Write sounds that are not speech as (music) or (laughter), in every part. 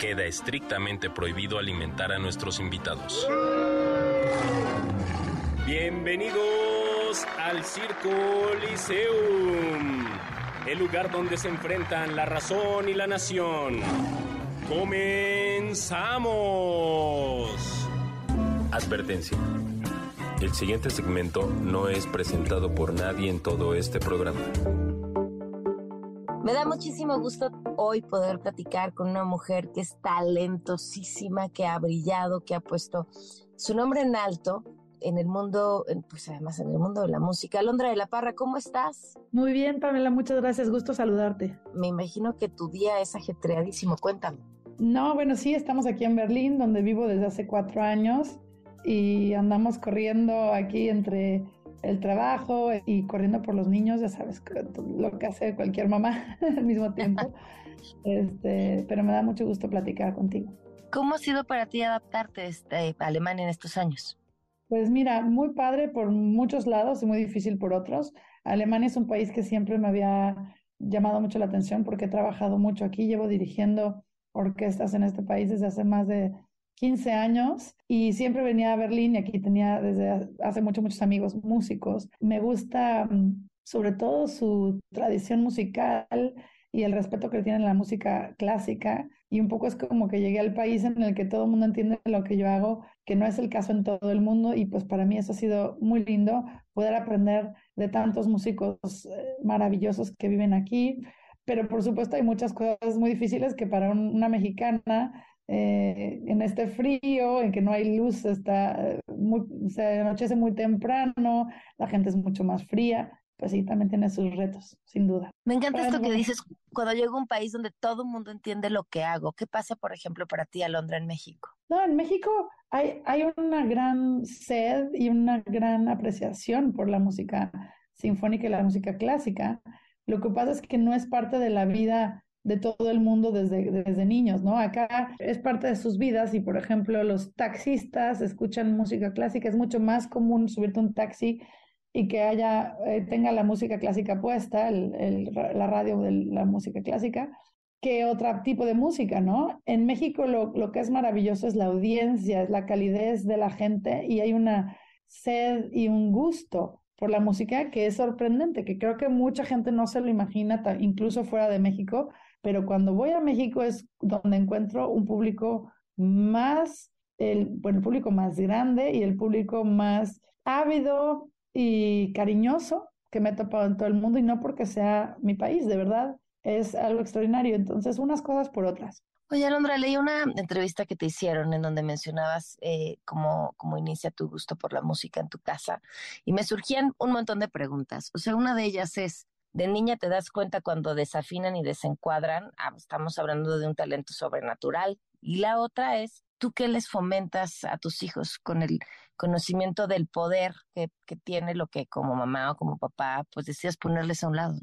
queda estrictamente prohibido alimentar a nuestros invitados. Bienvenidos al Circo Liceum, el lugar donde se enfrentan la razón y la nación. ¡Comenzamos! Advertencia. El siguiente segmento no es presentado por nadie en todo este programa. Me da muchísimo gusto hoy poder platicar con una mujer que es talentosísima, que ha brillado, que ha puesto su nombre en alto en el mundo, pues además en el mundo de la música. Alondra de la Parra, ¿cómo estás? Muy bien, Pamela, muchas gracias, gusto saludarte. Me imagino que tu día es ajetreadísimo, cuéntame. No, bueno, sí, estamos aquí en Berlín, donde vivo desde hace cuatro años y andamos corriendo aquí entre el trabajo y corriendo por los niños, ya sabes, lo que hace cualquier mamá (laughs) al mismo tiempo. (laughs) este, pero me da mucho gusto platicar contigo. ¿Cómo ha sido para ti adaptarte este, a Alemania en estos años? Pues mira, muy padre por muchos lados y muy difícil por otros. Alemania es un país que siempre me había llamado mucho la atención porque he trabajado mucho aquí, llevo dirigiendo orquestas en este país desde hace más de 15 años y siempre venía a Berlín y aquí tenía desde hace mucho muchos amigos músicos. Me gusta mm, sobre todo su tradición musical y el respeto que tienen la música clásica y un poco es como que llegué al país en el que todo el mundo entiende lo que yo hago, que no es el caso en todo el mundo y pues para mí eso ha sido muy lindo poder aprender de tantos músicos eh, maravillosos que viven aquí, pero por supuesto hay muchas cosas muy difíciles que para una mexicana eh, en este frío, en que no hay luz, está muy, se anochece muy temprano, la gente es mucho más fría, pues sí, también tiene sus retos, sin duda. Me encanta esto que dices, cuando llego a un país donde todo el mundo entiende lo que hago. ¿Qué pasa, por ejemplo, para ti, Alondra, en México? No, en México hay, hay una gran sed y una gran apreciación por la música sinfónica y la música clásica. Lo que pasa es que no es parte de la vida de todo el mundo desde, desde niños, ¿no? Acá es parte de sus vidas y, por ejemplo, los taxistas escuchan música clásica, es mucho más común subirte un taxi y que haya, eh, tenga la música clásica puesta, el, la radio de la música clásica, que otro tipo de música, ¿no? En México lo, lo que es maravilloso es la audiencia, es la calidez de la gente y hay una sed y un gusto por la música que es sorprendente, que creo que mucha gente no se lo imagina, incluso fuera de México, pero cuando voy a México es donde encuentro un público más, el, bueno, el público más grande y el público más ávido y cariñoso que me he topado en todo el mundo y no porque sea mi país, de verdad, es algo extraordinario. Entonces, unas cosas por otras. Oye, Alondra, leí una entrevista que te hicieron en donde mencionabas eh, cómo, cómo inicia tu gusto por la música en tu casa y me surgían un montón de preguntas. O sea, una de ellas es, de niña te das cuenta cuando desafinan y desencuadran, ah, estamos hablando de un talento sobrenatural. Y la otra es, ¿tú qué les fomentas a tus hijos con el conocimiento del poder que, tiene lo que como mamá o como papá, pues decías ponerles a un lado?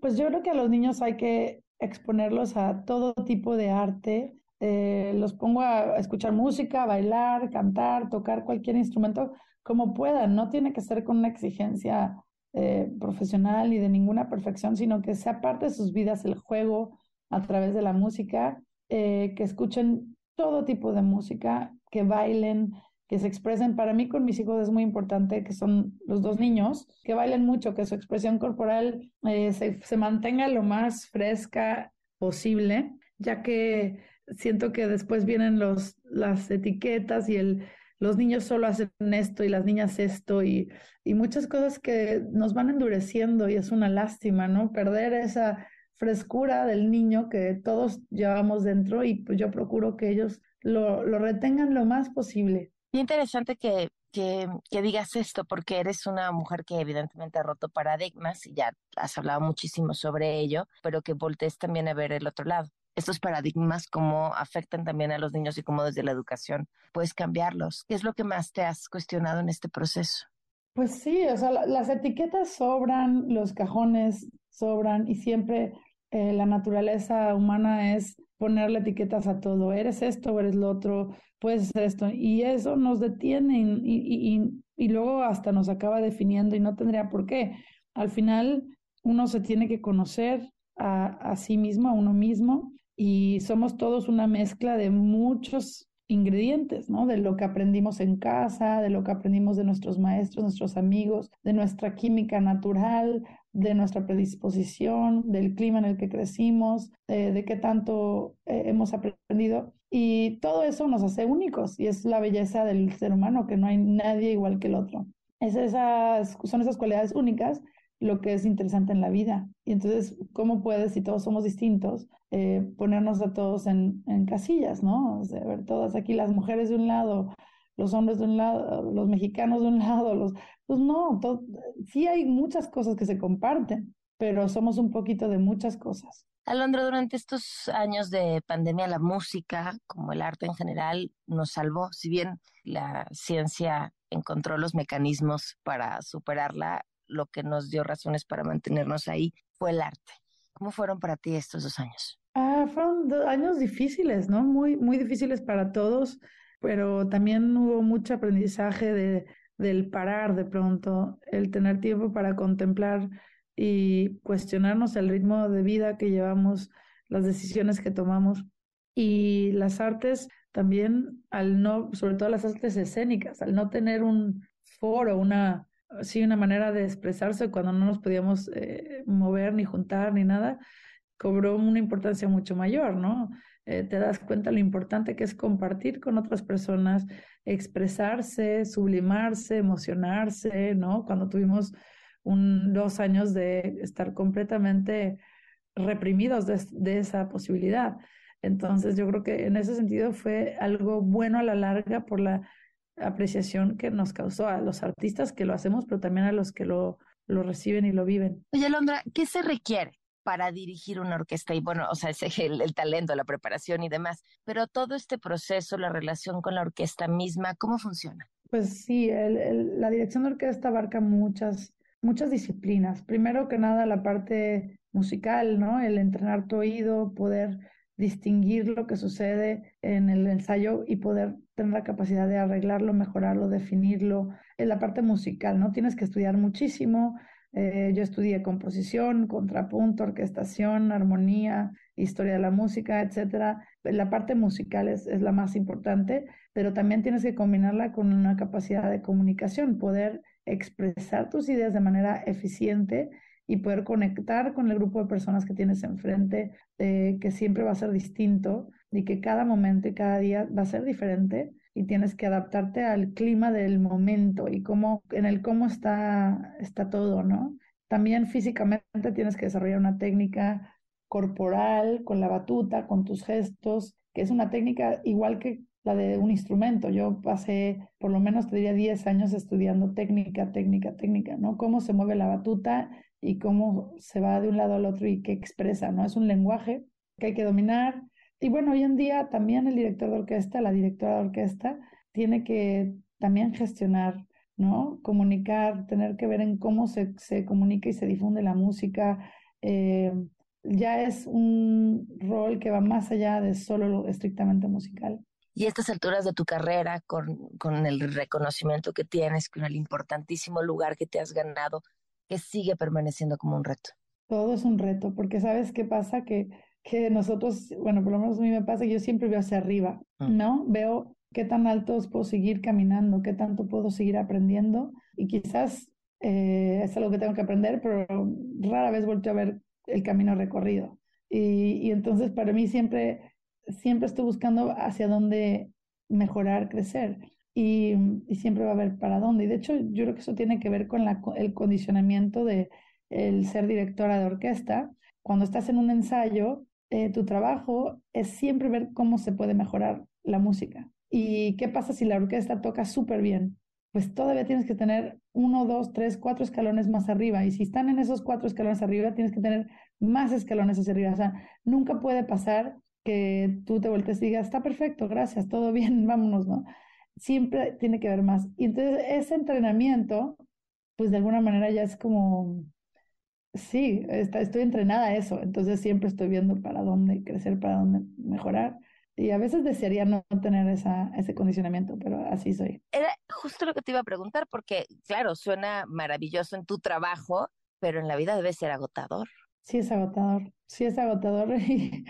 Pues yo creo que a los niños hay que exponerlos a todo tipo de arte. Eh, los pongo a escuchar música, bailar, cantar, tocar cualquier instrumento como puedan. No tiene que ser con una exigencia eh, profesional y de ninguna perfección, sino que sea parte de sus vidas el juego a través de la música, eh, que escuchen todo tipo de música, que bailen, que se expresen. Para mí con mis hijos es muy importante que son los dos niños, que bailen mucho, que su expresión corporal eh, se, se mantenga lo más fresca posible, ya que siento que después vienen los, las etiquetas y el los niños solo hacen esto y las niñas esto y, y muchas cosas que nos van endureciendo y es una lástima, ¿no? Perder esa frescura del niño que todos llevamos dentro y pues yo procuro que ellos lo, lo retengan lo más posible. Y interesante que, que, que, digas esto, porque eres una mujer que evidentemente ha roto paradigmas y ya has hablado muchísimo sobre ello, pero que voltees también a ver el otro lado estos paradigmas, cómo afectan también a los niños y cómo desde la educación puedes cambiarlos. ¿Qué es lo que más te has cuestionado en este proceso? Pues sí, o sea, las etiquetas sobran, los cajones sobran y siempre eh, la naturaleza humana es ponerle etiquetas a todo. Eres esto o eres lo otro, puedes ser esto. Y eso nos detiene y, y, y luego hasta nos acaba definiendo y no tendría por qué. Al final uno se tiene que conocer a, a sí mismo, a uno mismo, y somos todos una mezcla de muchos ingredientes, ¿no? De lo que aprendimos en casa, de lo que aprendimos de nuestros maestros, nuestros amigos, de nuestra química natural, de nuestra predisposición, del clima en el que crecimos, de, qué tanto eh, hemos aprendido. Y todo eso nos hace únicos y es la belleza del ser humano, que no hay nadie igual que el otro. Es esas, son esas cualidades únicas lo que es interesante en la vida. Y entonces, ¿cómo puedes, si todos somos distintos, eh, ponernos a todos en, en casillas, ¿no? O sea, ver todas aquí, las mujeres de un lado, los hombres de un lado, los mexicanos de un (laughs) lado, los... Pues no, sí hay muchas cosas que se comparten, pero somos un poquito de muchas cosas. Alondra, durante estos años de pandemia, la música, como el arte en general, nos salvó. Si bien la ciencia encontró los mecanismos para superarla, lo que nos dio razones para mantenernos ahí fue el arte. ¿Cómo fueron para ti estos dos años? Ah, fueron dos años difíciles, ¿no? Muy, muy difíciles para todos, pero también hubo mucho aprendizaje de, del parar de pronto, el tener tiempo para contemplar y cuestionarnos el ritmo de vida que llevamos, las decisiones que tomamos. Y las artes también, al no, sobre todo las artes escénicas, al no tener un foro, una, sí, una manera de expresarse cuando no nos podíamos eh, mover ni juntar ni nada, cobró una importancia mucho mayor, ¿no? Eh, te das cuenta lo importante que es compartir con otras personas, expresarse, sublimarse, emocionarse, ¿no? Cuando tuvimos un, dos años de estar completamente reprimidos de, de esa posibilidad. Entonces yo creo que en ese sentido fue algo bueno a la larga por la apreciación que nos causó a los artistas que lo hacemos, pero también a los que lo, lo reciben y lo viven. Oye, Londra, ¿qué se requiere para dirigir una orquesta? Y bueno, o sea, es el, el, talento, la preparación y demás, pero todo este proceso, la relación con la orquesta misma, ¿cómo funciona? Pues sí, el, el, la dirección de orquesta abarca muchas, muchas disciplinas. Primero que nada, la parte musical, ¿no? El entrenar tu oído, poder distinguir lo que sucede en el ensayo y poder tener la capacidad de arreglarlo, mejorarlo, definirlo. En la parte musical, ¿no? Tienes que estudiar muchísimo. Eh, yo estudié composición, contrapunto, orquestación, armonía, historia de la música, etcétera. La parte musical es, es la más importante, pero también tienes que combinarla con una capacidad de comunicación, poder expresar tus ideas de manera eficiente y poder conectar con el grupo de personas que tienes enfrente, eh, que siempre va a ser distinto y que cada momento y cada día va a ser diferente y tienes que adaptarte al clima del momento y cómo, en el cómo está, está todo, ¿no? También físicamente tienes que desarrollar una técnica corporal con la batuta, con tus gestos, que es una técnica igual que la de un instrumento. Yo pasé por lo menos, te diría, 10 años estudiando técnica, técnica, técnica, ¿no? Cómo se mueve la batuta y cómo se va de un lado al otro y qué expresa, ¿no? Es un lenguaje que hay que dominar. Y bueno, hoy en día también el director de orquesta, la directora de orquesta, tiene que también gestionar, ¿no? Comunicar, tener que ver en cómo se, se comunica y se difunde la música. Eh, ya es un rol que va más allá de solo lo estrictamente musical. Y a estas alturas de tu carrera, con, con el reconocimiento que tienes, con el importantísimo lugar que te has ganado, que sigue permaneciendo como un reto? Todo es un reto, porque sabes qué pasa, que, que nosotros, bueno, por lo menos a mí me pasa que yo siempre veo hacia arriba, mm. ¿no? Veo qué tan altos puedo seguir caminando, qué tanto puedo seguir aprendiendo y quizás eh, es algo que tengo que aprender, pero rara vez vuelto a ver el camino recorrido. Y, y entonces para mí siempre, siempre estoy buscando hacia dónde mejorar, crecer y, siempre va a haber para dónde. Y de hecho, yo creo que eso tiene que ver con el condicionamiento de el ser directora de orquesta. Cuando estás en un ensayo, eh, tu trabajo es siempre ver cómo se puede mejorar la música. ¿Y qué pasa si la orquesta toca súper bien? Pues todavía tienes que tener uno, dos, tres, cuatro escalones más arriba. Y si están en esos cuatro escalones arriba, tienes que tener más escalones hacia arriba. O sea, nunca puede pasar que tú te voltees y digas, está perfecto, gracias, todo bien, (laughs) vámonos, ¿no? Siempre tiene que haber más. Y entonces ese entrenamiento, pues de alguna manera ya es como, sí, está, estoy entrenada a eso, entonces siempre estoy viendo para dónde crecer, para dónde mejorar. Y a veces desearía no tener esa, ese condicionamiento, pero así soy. Era justo lo que te iba a preguntar, porque claro, suena maravilloso en tu trabajo, pero en la vida debe ser agotador. Sí, es agotador, sí es agotador (laughs) y,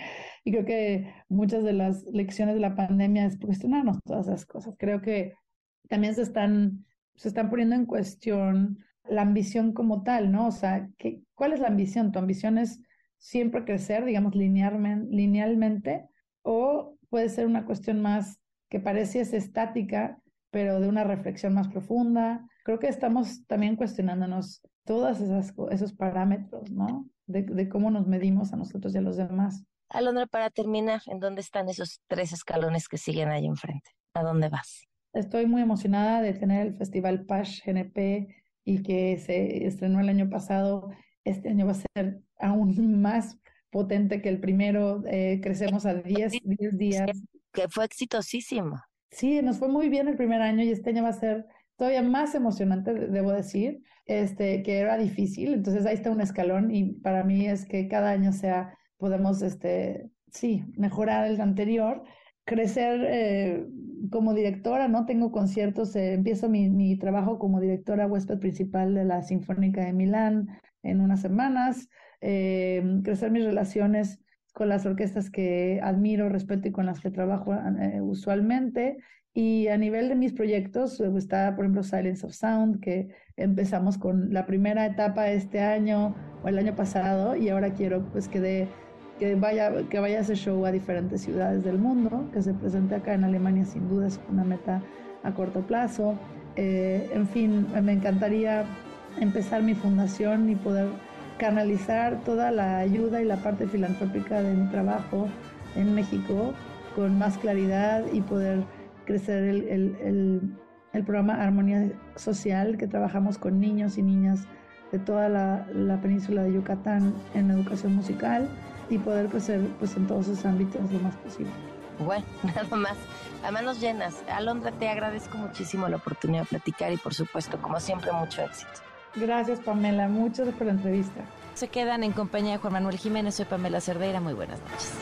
creo que muchas de las lecciones de la pandemia es cuestionarnos todas esas cosas. Creo que también se están, se están poniendo en cuestión la ambición como tal, ¿no? O sea, ¿qué, ¿cuál es la ambición? ¿Tu ambición es siempre crecer, digamos, linealmente, o puede ser una cuestión más que parece estática, pero de una reflexión más profunda. Creo que estamos también cuestionándonos todos esos parámetros, ¿no? De, de, cómo nos medimos a nosotros y a los demás. Alondra, para terminar, ¿en dónde están esos tres escalones que siguen ahí enfrente? ¿A dónde vas? Estoy muy emocionada de tener el Festival PASH GNP y que se estrenó el año pasado. Este año va a ser aún (laughs) más potente que el primero, eh, crecemos a 10, 10 días. Que fue exitosísimo. Sí, nos fue muy bien el primer año y este año va a ser todavía más emocionante, debo decir, este, que era difícil. Entonces ahí está un escalón y para mí es que cada año sea, podemos, este, sí, mejorar el anterior, crecer eh, como directora, ¿no? Tengo conciertos, eh, empiezo mi, trabajo como directora huésped principal de la Sinfónica de Milán en unas semanas. Eh, crecer mis relaciones con las orquestas que admiro, respeto y con las que trabajo usualmente. Y a nivel de mis proyectos, eh, está, por ejemplo, Silence of Sound, que empezamos con la primera etapa este año o el año pasado, y ahora quiero pues que, de, que, vaya, que vaya ese show a diferentes ciudades del mundo, que se presente acá en Alemania, sin duda es una meta a corto plazo. en fin, me encantaría empezar mi fundación y poder canalizar toda la ayuda y la parte filantrópica de mi trabajo en México con más claridad y poder crecer el, programa Armonía Social que trabajamos con niños y niñas de toda la, península de Yucatán en educación musical y poder crecer pues en todos sus ámbitos lo más posible. Bueno, (laughs) nada más. A manos llenas. Alondra, te agradezco muchísimo la oportunidad de platicar y por supuesto, como siempre, mucho éxito. Gracias, Pamela. Muchas gracias por la entrevista. Se quedan en compañía de Juan Manuel Jiménez. Soy Pamela Cerdeira. Muy buenas noches.